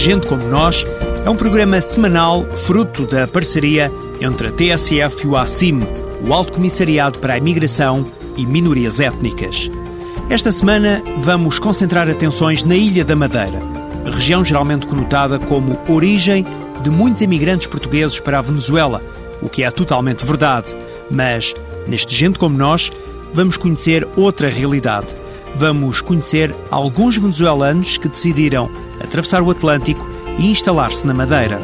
Gente Como Nós é um programa semanal fruto da parceria entre a TSF e o ACIM, o Alto Comissariado para a Imigração e Minorias Étnicas. Esta semana vamos concentrar atenções na Ilha da Madeira, região geralmente conotada como origem de muitos imigrantes portugueses para a Venezuela, o que é totalmente verdade. Mas, neste Gente Como Nós, vamos conhecer outra realidade vamos conhecer alguns venezuelanos que decidiram atravessar o Atlântico e instalar-se na Madeira.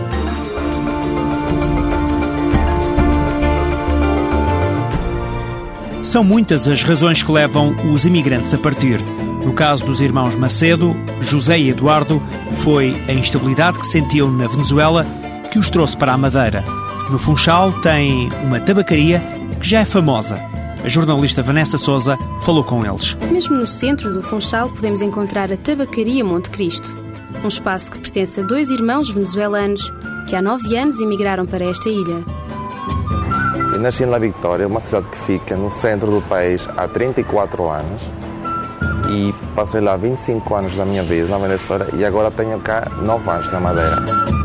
São muitas as razões que levam os imigrantes a partir. No caso dos irmãos Macedo, José e Eduardo, foi a instabilidade que sentiam na Venezuela que os trouxe para a Madeira. No Funchal tem uma tabacaria que já é famosa a jornalista Vanessa Souza falou com eles. Mesmo no centro do Funchal podemos encontrar a Tabacaria Monte Cristo, um espaço que pertence a dois irmãos venezuelanos que há nove anos emigraram para esta ilha. Eu nasci na Vitória, uma cidade que fica no centro do país há 34 anos e passei lá 25 anos da minha vida na Venezuela e agora tenho cá 9 anos na Madeira.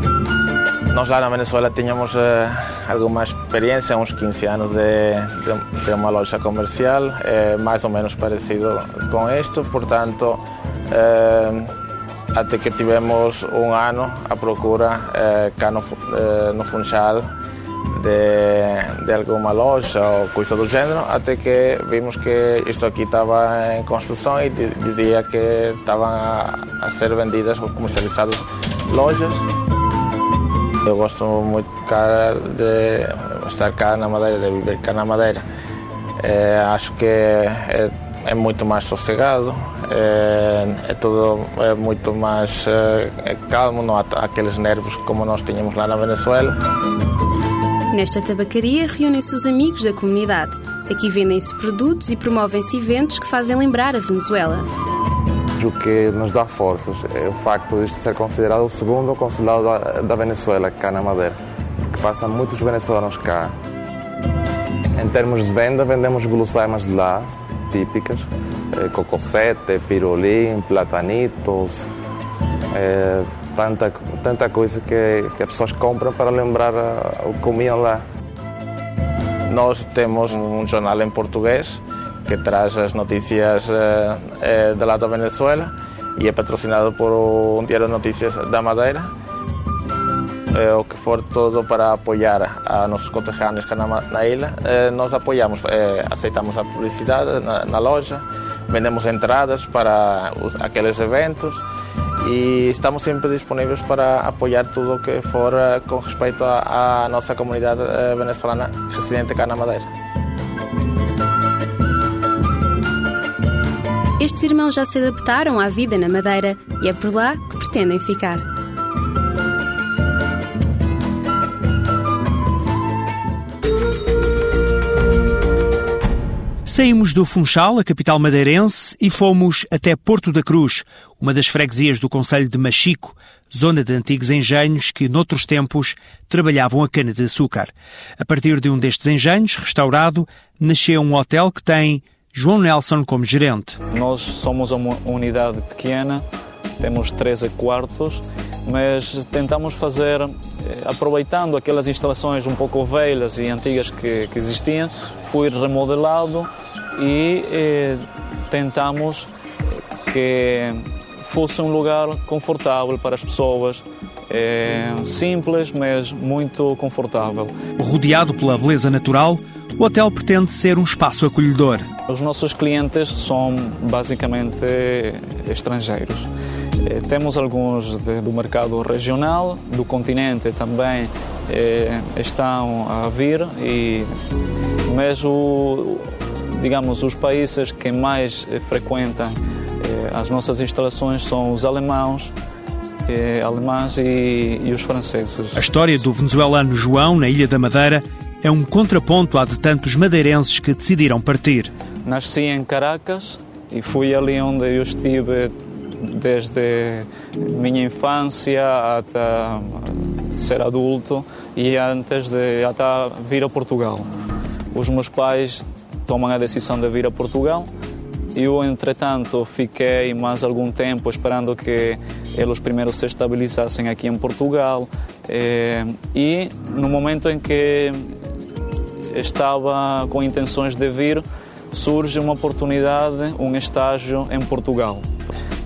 Nós lá na Venezuela tínhamos eh, alguma experiência, uns 15 anos de, de, de uma loja comercial, eh, mais ou menos parecido com isto, portanto, eh, até que tivemos um ano à procura eh, cá no, eh, no Funchal de, de alguma loja ou coisa do gênero, até que vimos que isto aqui estava em construção e dizia que estavam a, a ser vendidas ou comercializadas lojas. Eu gosto muito cara de estar cá na Madeira, de viver cá na Madeira. É, acho que é, é, muito mais sossegado, é, é tudo é muito mais é, calmo, não há aqueles nervos como nós tínhamos lá na Venezuela. Nesta tabacaria reúnem-se os amigos da comunidade. Aqui vendem-se produtos e promovem-se eventos que fazem lembrar a Venezuela. O que nos dá forças é o facto de ser considerado o segundo consulado da, da Venezuela cá na Madeira, porque passam muitos venezuelanos cá. Em termos de venda, vendemos guloseimas de lá, típicas, eh, cocosete, pirolim, platanitos, eh, tanta, tanta coisa que, que as pessoas compram para lembrar o que comiam lá. Nós temos um jornal em português que traz as notícias eh, eh, de lá da Venezuela e é patrocinado por um diário de notícias da Madeira. Eh, o que for todo para apoiar a nossos conterrâneos cá na, na ilha, eh, nós apoiamos, eh, aceitamos a publicidade na, na, loja, vendemos entradas para os, aqueles eventos e estamos sempre disponíveis para apoiar tudo o que for eh, com respeito à nossa comunidade eh, venezuelana residente cá na Madeira. Estes irmãos já se adaptaram à vida na Madeira e é por lá que pretendem ficar. Saímos do Funchal, a capital madeirense, e fomos até Porto da Cruz, uma das freguesias do Conselho de Machico, zona de antigos engenhos que, noutros tempos, trabalhavam a cana-de-açúcar. A partir de um destes engenhos, restaurado, nasceu um hotel que tem João Nelson como gerente. Nós somos uma unidade pequena, temos 13 quartos, mas tentamos fazer, eh, aproveitando aquelas instalações um pouco velhas e antigas que, que existiam, foi remodelado e eh, tentamos que fosse um lugar confortável para as pessoas, É simples, mas muito confortável. Rodeado pela beleza natural, o hotel pretende ser um espaço acolhedor. Os nossos clientes são basicamente estrangeiros. Eh, temos alguns de, do mercado regional, do continente também eh, estão a vir, e, mas o, digamos, os países que mais frequentam eh, as nossas instalações são os alemãos, eh, alemães e, e os franceses. A história do venezuelano João na Ilha da Madeira é um contraponto à de tantos madeirenses que decidiram partir. Nasci em Caracas e fui ali onde eu estive desde minha infância até ser adulto e antes de até vir a Portugal. Os meus pais tomam a decisão de vir a Portugal. Eu, entretanto, fiquei mais algum tempo esperando que eles primeiro se estabilizassem aqui em Portugal. Eh, e no momento em que estava com intenções de vir, surge uma oportunidade, um estágio em Portugal.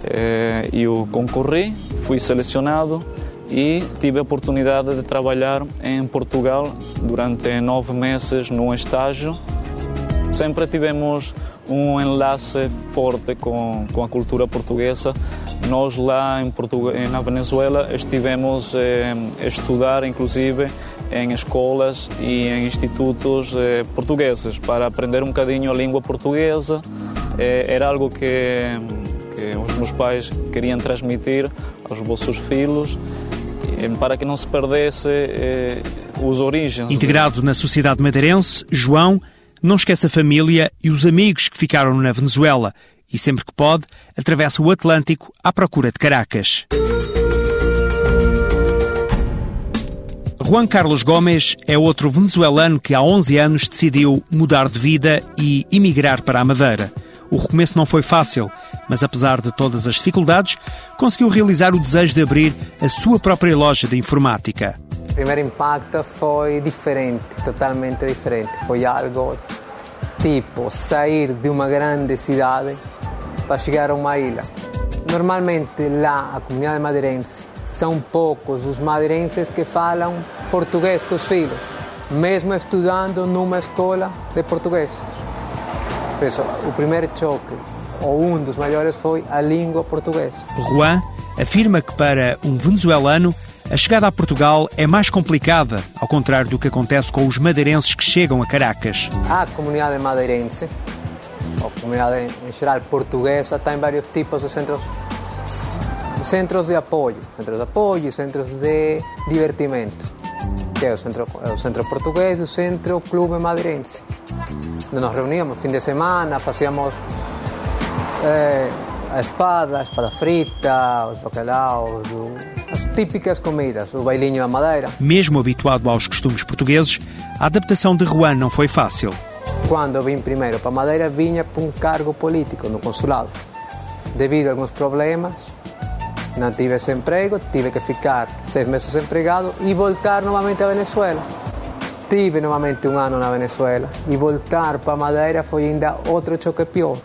Eh, eu concorri, fui selecionado e tive a oportunidade de trabalhar em Portugal durante nove meses num estágio. Sempre tivemos um enlace forte com, com a cultura portuguesa. Nós lá em Portugal, na Venezuela estivemos eh, a estudar, inclusive, em escolas e em institutos eh, portugueses para aprender um bocadinho a língua portuguesa. Eh, era algo que, que os meus pais queriam transmitir aos vossos filhos eh, para que não se perdesse eh, os origens. Integrado na sociedade madeirense, João não esquece a família e os amigos que ficaram na Venezuela e, sempre que pode, atravessa o Atlântico à procura de Caracas. Juan Carlos Gomes é outro venezuelano que há 11 anos decidiu mudar de vida e emigrar para a Madeira. O recomeço não foi fácil, mas apesar de todas as dificuldades, conseguiu realizar o desejo de abrir a sua própria loja de informática. O primeiro impacto foi diferente, totalmente diferente. Foi algo tipo sair de uma grande cidade para chegar a uma ilha. Normalmente lá a comunidade madeirense são poucos os madeirenses que falam português com os filhos, mesmo estudando numa escola de português. O primeiro choque, ou um dos maiores, foi a língua portuguesa. Juan afirma que para um venezuelano a chegada a Portugal é mais complicada, ao contrário do que acontece com os madeirenses que chegam a Caracas. A comunidade madeirense, ou comunidade em geral portuguesa, tem vários tipos de centros centros de apoio, centros de apoio, centros de divertimento, que é o centro, é o centro português e o centro clube madeirense. Nos reuníamos fim de semana, fazíamos eh, a espada, a espada frita, os bacalaos, as típicas comidas, o bailinho da madeira. Mesmo habituado aos costumes portugueses, a adaptação de Juan não foi fácil. Quando vim primeiro para a Madeira, vinha para um cargo político no consulado. Devido a alguns problemas, não tive esse emprego, tive que ficar seis meses desempregado e voltar novamente a Venezuela. Tive novamente um ano na Venezuela e voltar para Madeira foi ainda outro choque pior.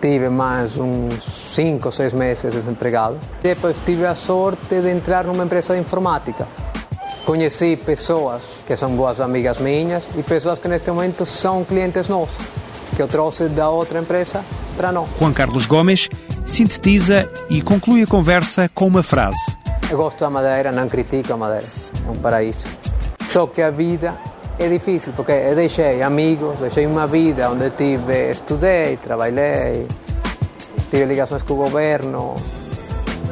Tive mais uns cinco ou seis meses desempregado. Depois tive a sorte de entrar numa empresa de informática. Conheci pessoas que são boas amigas minhas e pessoas que neste momento são clientes nossos, que eu trouxe da outra empresa para nós. Juan Carlos Gomes sintetiza e conclui a conversa com uma frase. Eu gosto da Madeira, não critico a Madeira, é um paraíso. Só que a vida é difícil, porque eu deixei amigos, deixei uma vida onde tive, estudei, trabalhei, tive ligações com o governo,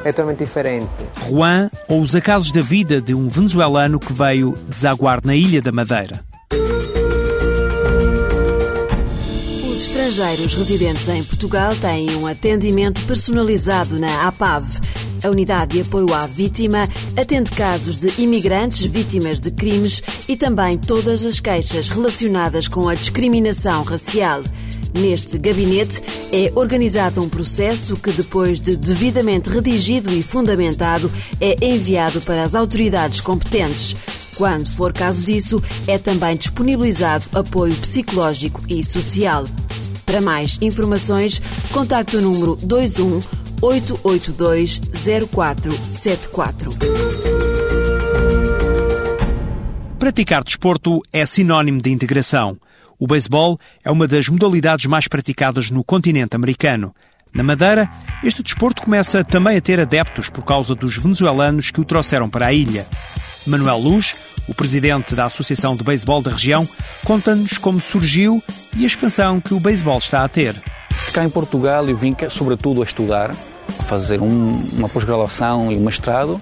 é totalmente diferente. Juan ou os acasos da vida de um venezuelano que veio desaguar na Ilha da Madeira. Estrangeiros residentes em Portugal têm um atendimento personalizado na APAV. A unidade de apoio à vítima atende casos de imigrantes vítimas de crimes e também todas as queixas relacionadas com a discriminação racial. Neste gabinete é organizado um processo que, depois de devidamente redigido e fundamentado, é enviado para as autoridades competentes. Quando for caso disso, é também disponibilizado apoio psicológico e social. Para mais informações, contacte o número 21 882 0474. Praticar desporto é sinónimo de integração. O beisebol é uma das modalidades mais praticadas no continente americano. Na Madeira, este desporto começa também a ter adeptos por causa dos venezuelanos que o trouxeram para a ilha. Manuel Luz, o presidente da Associação de Beisebol da região, conta-nos como surgiu e a expansão que o beisebol está a ter. Cá em Portugal eu vim sobretudo a estudar, a fazer um, uma pós-graduação e um mestrado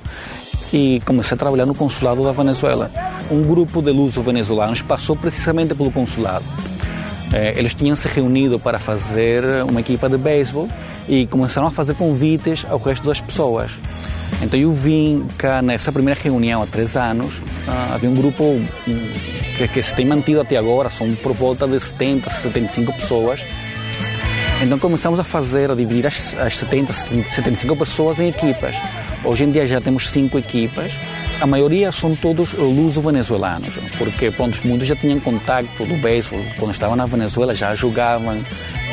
e comecei a trabalhar no consulado da Venezuela. Um grupo de luso-venezuelanos passou precisamente pelo consulado. Eh, eles tinham se reunido para fazer uma equipa de beisebol e começaram a fazer convites ao resto das pessoas. Então eu vim cá nessa primeira reunião há três anos, ah, havia um grupo hum, que, que se tem mantido até agora, são por volta de 70, 75 pessoas. Então começamos a fazer, a dividir as, as 70, 75 pessoas em equipas. Hoje em dia já temos cinco equipas. A maioria são todos luso-venezuelanos, porque pronto, muitos já tinham contato do beisebol. Quando estavam na Venezuela já jogavam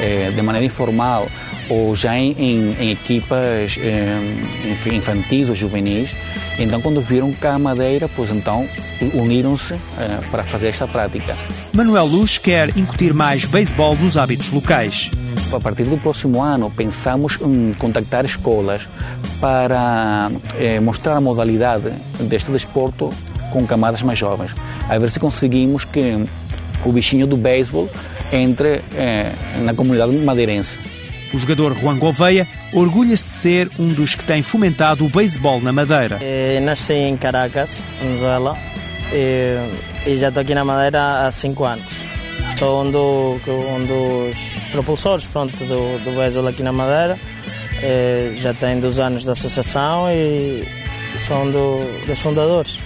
eh, de maneira informal ou já em, em, em equipas eh, infantis ou juvenis. Então, quando viram cá a Madeira, pois então uniram-se eh, para fazer esta prática. Manuel Luz quer incutir mais beisebol nos hábitos locais. A partir do próximo ano, pensamos em contactar escolas para eh, mostrar a modalidade deste desporto com camadas mais jovens. A ver se conseguimos que o bichinho do beisebol entre eh, na comunidade madeirense. O jogador Juan Gouveia orgulha-se de ser um dos que tem fomentado o beisebol na Madeira. Eh, nasci em Caracas, Venezuela, e, e já estou aqui na Madeira há cinco anos. Sou um, do, um dos propulsores pronto, do, do beisebol aqui na Madeira. Eh, já tenho dois anos da associação e sou um do, dos fundadores.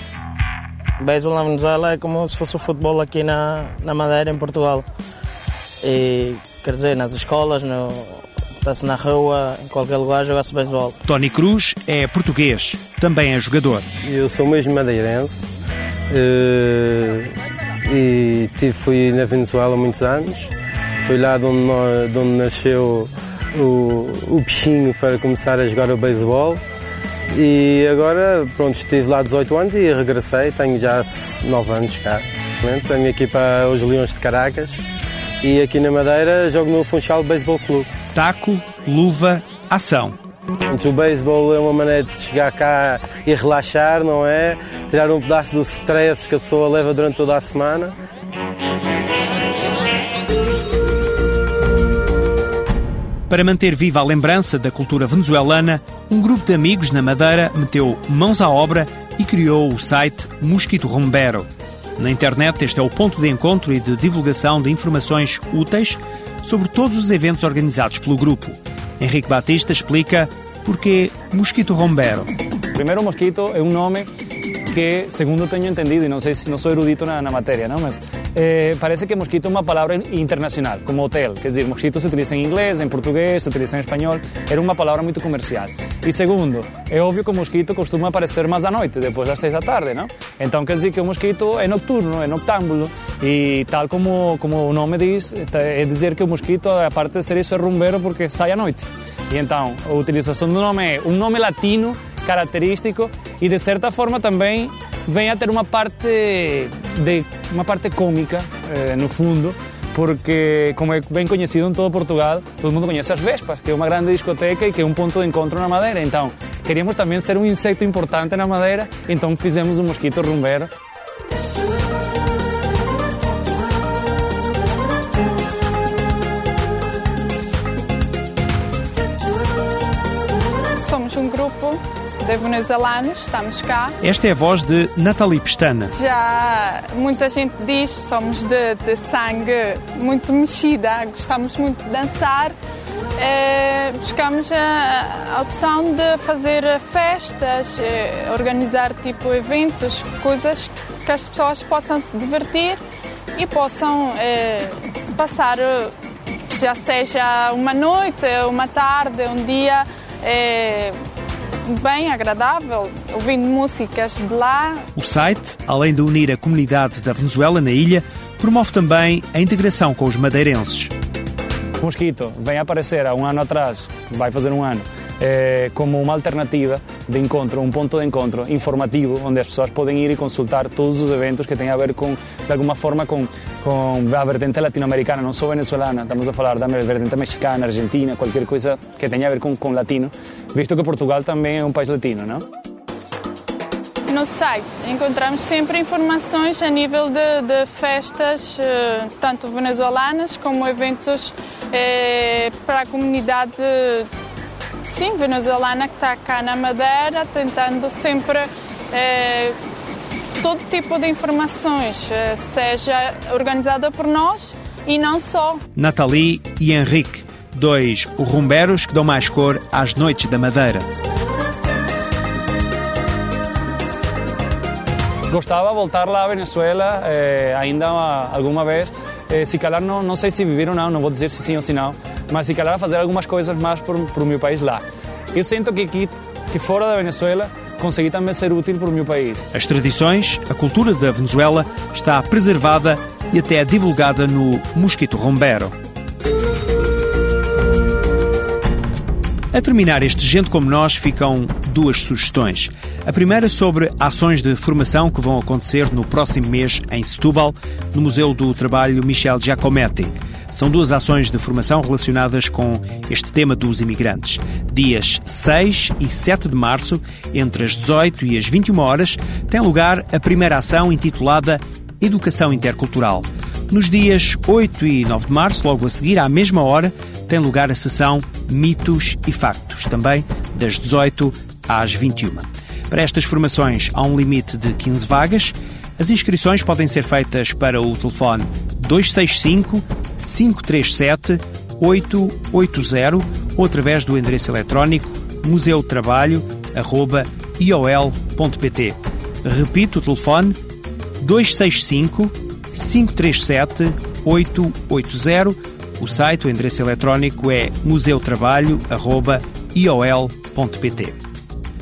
O beisebol na Venezuela é como se fosse o futebol aqui na, na Madeira, em Portugal. E, quer dizer, nas escolas, no, está-se na rua, em qualquer lugar, joga-se beisebol. Tony Cruz é português, também é jogador. Eu sou mesmo madeirense eh, e tive, fui na Venezuela há muitos anos. Foi lá de onde, de onde nasceu o, o bichinho para começar a jogar o beisebol. E agora, pronto, estive lá 18 anos e regressei, tenho já 9 anos cá. Tenho aqui para os Leões de Caracas e aqui na Madeira jogo no Funchal Baseball Clube. Taco, luva, ação. O beisebol é uma maneira de chegar cá e relaxar, não é? Tirar um pedaço do stress que a pessoa leva durante toda a semana. Para manter viva a lembrança da cultura venezuelana, um grupo de amigos na Madeira meteu mãos à obra e criou o site Mosquito Rombero. Na internet, este é o ponto de encontro e de divulgação de informações úteis sobre todos os eventos organizados pelo grupo. Henrique Batista explica porquê Mosquito Rombero. Primeiro, Mosquito é um nome que, segundo tenho entendido, e não sei se não sou erudito na, na matéria, não? mas eh, parece que mosquito é uma palavra internacional, como hotel. Quer dizer, mosquito se utiliza em inglês, em português, se utiliza em espanhol. Era uma palavra muito comercial. E segundo, é óbvio que o mosquito costuma aparecer mais à noite, depois das seis da tarde, não? Então quer dizer que o mosquito é nocturno, é noctámbulo. E tal como, como o nome diz, é dizer que o mosquito, a parte de ser isso, é rumbeiro porque sai à noite. E então, a utilização do nome é um nome latino característico e de certa forma também vem a ter uma parte de uma parte cômica eh, no fundo porque como é bem conhecido em todo Portugal todo mundo conhece as Vespas que é uma grande discoteca e que é um ponto de encontro na Madeira então queríamos também ser um insecto importante na Madeira então fizemos um mosquito rumbeiro de venezuelanos, estamos cá. Esta é a voz de Nathalie Pestana. Já muita gente diz somos de, de sangue muito mexida, gostamos muito de dançar. Eh, buscamos a, a, opção de fazer festas, eh, organizar tipo eventos, coisas que as pessoas possam se divertir e possam eh, passar, já seja uma noite, uma tarde, um dia bem agradável, ouvindo músicas de lá. O site, além de unir a comunidade da Venezuela na ilha, promove também a integração com os madeirenses. O mosquito vem aparecer há um ano atrás, vai fazer um ano, eh, como uma alternativa de encontro, um ponto de encontro informativo, onde as pessoas podem ir e consultar todos os eventos que têm a ver com, de alguma forma, com, com a vertente latino-americana, não só venezuelana, estamos a falar da vertente mexicana, argentina, qualquer coisa que tenha a ver com, com latino, visto que Portugal também é um país latino, não? No site encontramos sempre informações a nível de, de festas, eh, tanto venezuelanas como eventos eh, para a comunidade sim, venezuelana que está cá na Madeira, tentando sempre eh, todo tipo de informações, seja organizada por nós e não só. Nathalie e Henrique, dois rumberos que dão mais cor às noites da Madeira. Gostava voltar lá a Venezuela eh, ainda alguma vez. Eh, se calhar, não, não sei se viver ou não, não vou dizer se sim ou se não, mas se calhar fazer algumas coisas mais para o meu país lá. Eu sinto que aqui, que fora da Venezuela, consegui também ser útil para o meu país. As tradições, a cultura da Venezuela está preservada e até divulgada no Mosquito Rombero. A terminar este Gente Como Nós ficam duas sugestões. A primeira sobre ações de formação que vão acontecer no próximo mês em Setúbal, no Museu do Trabalho Michel Giacometti. São duas ações de formação relacionadas com este tema dos imigrantes. Dias 6 e 7 de março, entre as 18 e as 21 horas, tem lugar a primeira ação intitulada Educação Intercultural. Nos dias 8 e 9 de março, logo a seguir, à mesma hora, tem lugar a sessão Mitos e Factos, também das 18 às 21. Para estas formações há um limite de 15 vagas. As inscrições podem ser feitas para o telefone 265 537 880 ou através do endereço eletrónico museutrabalho.iol.pt. Repito o telefone 265 537 880. O site, o endereço eletrónico é museutrabalho.iol.pt.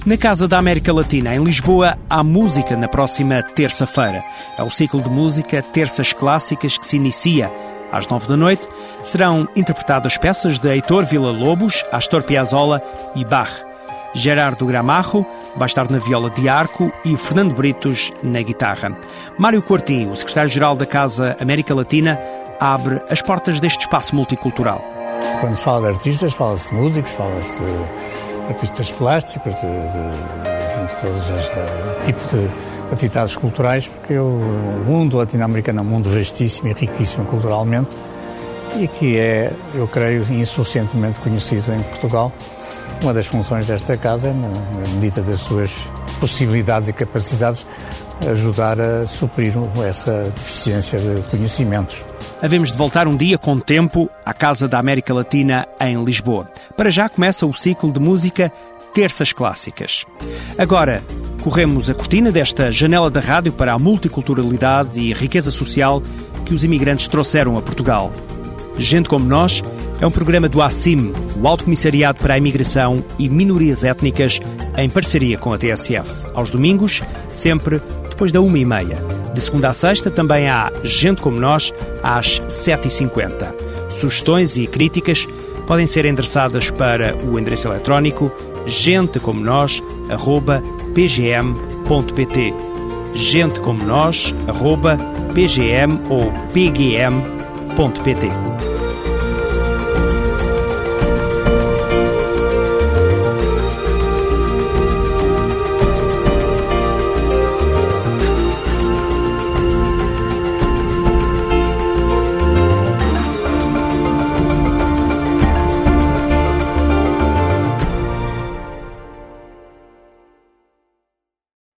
Na Casa da América Latina, em Lisboa, há música na próxima terça-feira. É o ciclo de música Terças Clássicas que se inicia às nove da noite. Serão interpretadas peças de Heitor Villa-Lobos, Astor Piazzolla e Bach. Gerardo Gramarro vai estar na viola de arco e Fernando Britos na guitarra. Mário Cortinho, o secretário-geral da Casa América Latina, abre as portas deste espaço multicultural. Quando se fala de artistas, fala-se de músicos, fala-se de artistas plásticos, de, de, de todos os uh, tipos de atividades culturais, porque o mundo latino-americano é um mundo vastíssimo e riquíssimo culturalmente e que é, eu creio, insuficientemente conhecido em Portugal. Uma das funções desta casa é, na medida das suas possibilidades e capacidades, ajudar a suprir essa deficiência de conhecimentos. Havemos de voltar um dia com tempo à Casa da América Latina em Lisboa. Para já começa o ciclo de música Terças Clássicas. Agora, corremos a cortina desta janela da rádio para a multiculturalidade e riqueza social que os imigrantes trouxeram a Portugal. Gente como Nós é um programa do ACIM, o Alto Comissariado para a Imigração e Minorias Étnicas, em parceria com a TSF. Aos domingos, sempre depois da uma e meia. De segunda a sexta também há Gente Como Nós, às 7h50. Sugestões e críticas podem ser endereçadas para o endereço eletrónico gentecomonós.pgm.pt gentecomonós.pgm ou pgm.pt